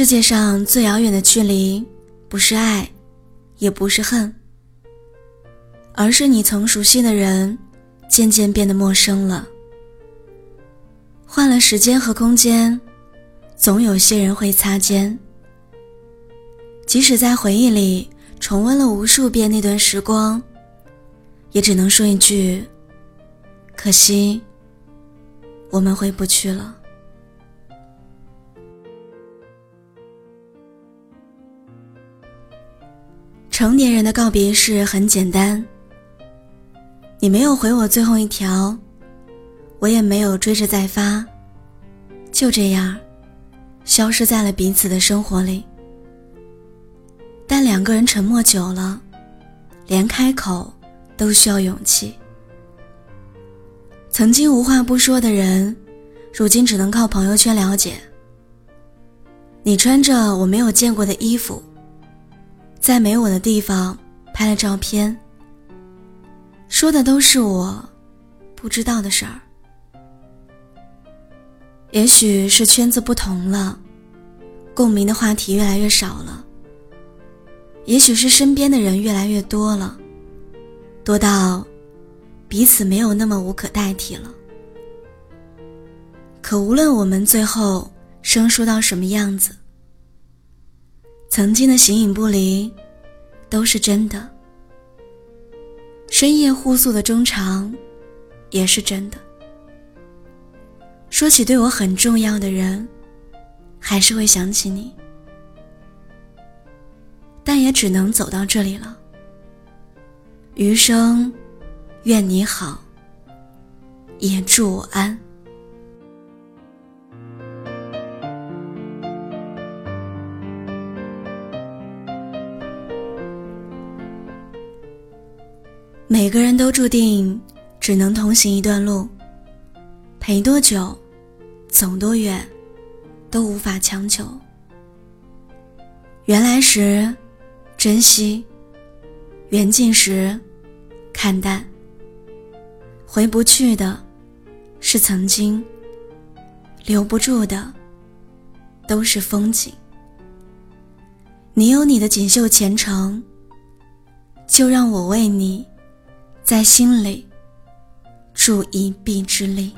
世界上最遥远的距离，不是爱，也不是恨，而是你曾熟悉的人，渐渐变得陌生了。换了时间和空间，总有些人会擦肩。即使在回忆里重温了无数遍那段时光，也只能说一句：可惜，我们回不去了。成年人的告别式很简单。你没有回我最后一条，我也没有追着再发，就这样，消失在了彼此的生活里。但两个人沉默久了，连开口都需要勇气。曾经无话不说的人，如今只能靠朋友圈了解。你穿着我没有见过的衣服。在没我的地方拍了照片，说的都是我不知道的事儿。也许是圈子不同了，共鸣的话题越来越少了；也许是身边的人越来越多了，多到彼此没有那么无可代替了。可无论我们最后生疏到什么样子。曾经的形影不离，都是真的；深夜互诉的衷肠，也是真的。说起对我很重要的人，还是会想起你，但也只能走到这里了。余生，愿你好，也祝我安。每个人都注定只能同行一段路，陪多久，走多远，都无法强求。缘来时，珍惜；缘尽时，看淡。回不去的，是曾经；留不住的，都是风景。你有你的锦绣前程，就让我为你。在心里，助一臂之力。